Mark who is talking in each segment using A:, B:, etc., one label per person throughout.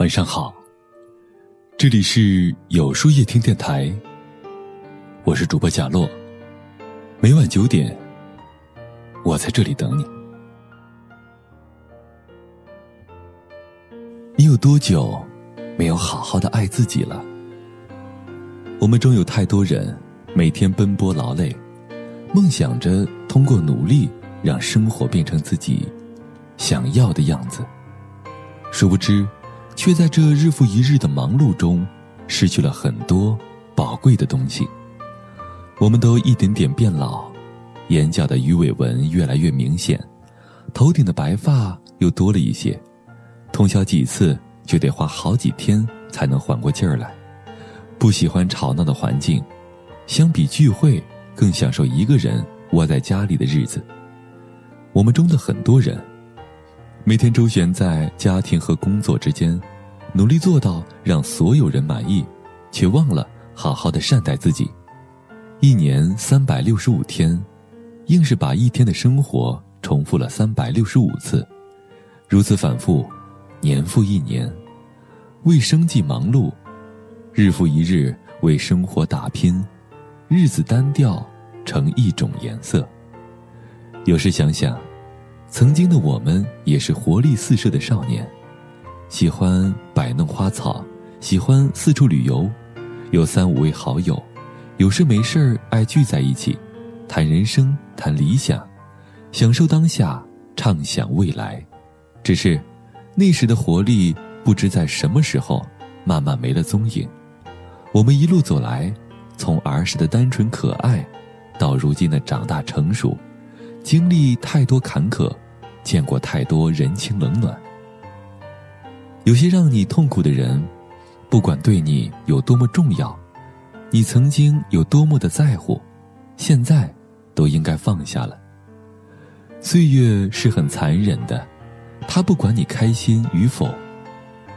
A: 晚上好，这里是有书夜听电台，我是主播贾洛。每晚九点，我在这里等你。你有多久没有好好的爱自己了？我们中有太多人每天奔波劳累，梦想着通过努力让生活变成自己想要的样子，殊不知，却在这日复一日的忙碌中，失去了很多宝贵的东西。我们都一点点变老，眼角的鱼尾纹越来越明显，头顶的白发又多了一些，通宵几次就得花好几天才能缓过劲儿来。不喜欢吵闹的环境，相比聚会，更享受一个人窝在家里的日子。我们中的很多人，每天周旋在家庭和工作之间，努力做到让所有人满意，却忘了好好的善待自己。一年三百六十五天，硬是把一天的生活重复了三百六十五次，如此反复，年复一年，为生计忙碌。日复一日为生活打拼，日子单调成一种颜色。有时想想，曾经的我们也是活力四射的少年，喜欢摆弄花草，喜欢四处旅游，有三五位好友，有事没事爱聚在一起，谈人生，谈理想，享受当下，畅想未来。只是，那时的活力不知在什么时候慢慢没了踪影。我们一路走来，从儿时的单纯可爱，到如今的长大成熟，经历太多坎坷，见过太多人情冷暖。有些让你痛苦的人，不管对你有多么重要，你曾经有多么的在乎，现在都应该放下了。岁月是很残忍的，它不管你开心与否，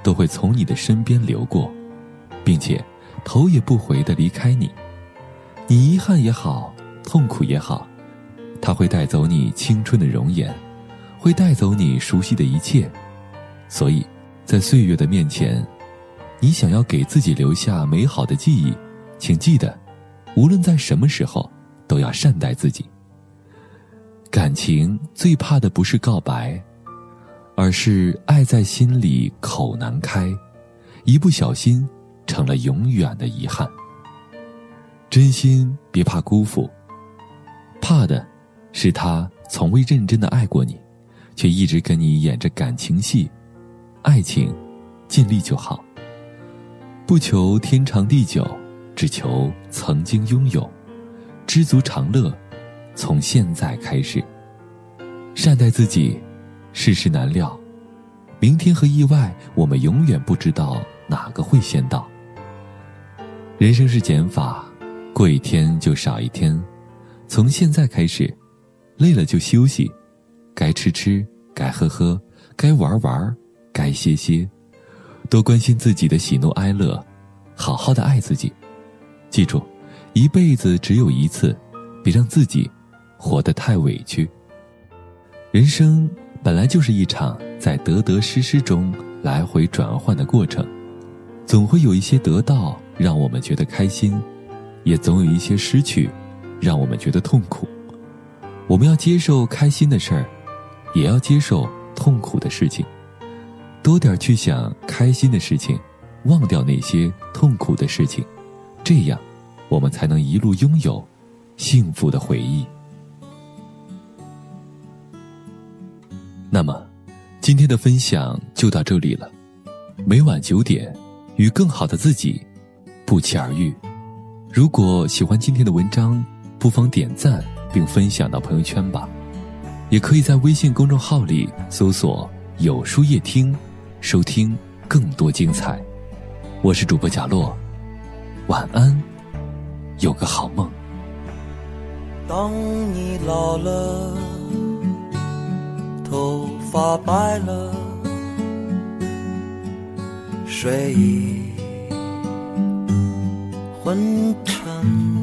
A: 都会从你的身边流过，并且。头也不回的离开你，你遗憾也好，痛苦也好，他会带走你青春的容颜，会带走你熟悉的一切。所以，在岁月的面前，你想要给自己留下美好的记忆，请记得，无论在什么时候，都要善待自己。感情最怕的不是告白，而是爱在心里口难开，一不小心。成了永远的遗憾。真心别怕辜负，怕的是他从未认真的爱过你，却一直跟你演着感情戏。爱情，尽力就好。不求天长地久，只求曾经拥有，知足常乐，从现在开始。善待自己，世事难料，明天和意外，我们永远不知道哪个会先到。人生是减法，过一天就少一天。从现在开始，累了就休息，该吃吃，该喝喝，该玩玩，该歇歇，多关心自己的喜怒哀乐，好好的爱自己。记住，一辈子只有一次，别让自己活得太委屈。人生本来就是一场在得得失失中来回转换的过程，总会有一些得到。让我们觉得开心，也总有一些失去，让我们觉得痛苦。我们要接受开心的事儿，也要接受痛苦的事情，多点去想开心的事情，忘掉那些痛苦的事情，这样，我们才能一路拥有幸福的回忆。那么，今天的分享就到这里了。每晚九点，与更好的自己。不期而遇。如果喜欢今天的文章，不妨点赞并分享到朋友圈吧。也可以在微信公众号里搜索“有书夜听”，收听更多精彩。我是主播贾洛，晚安，有个好梦。
B: 当你老了，头发白了，睡意。昏沉。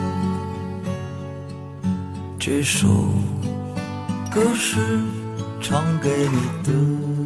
B: 这首歌是唱给你的。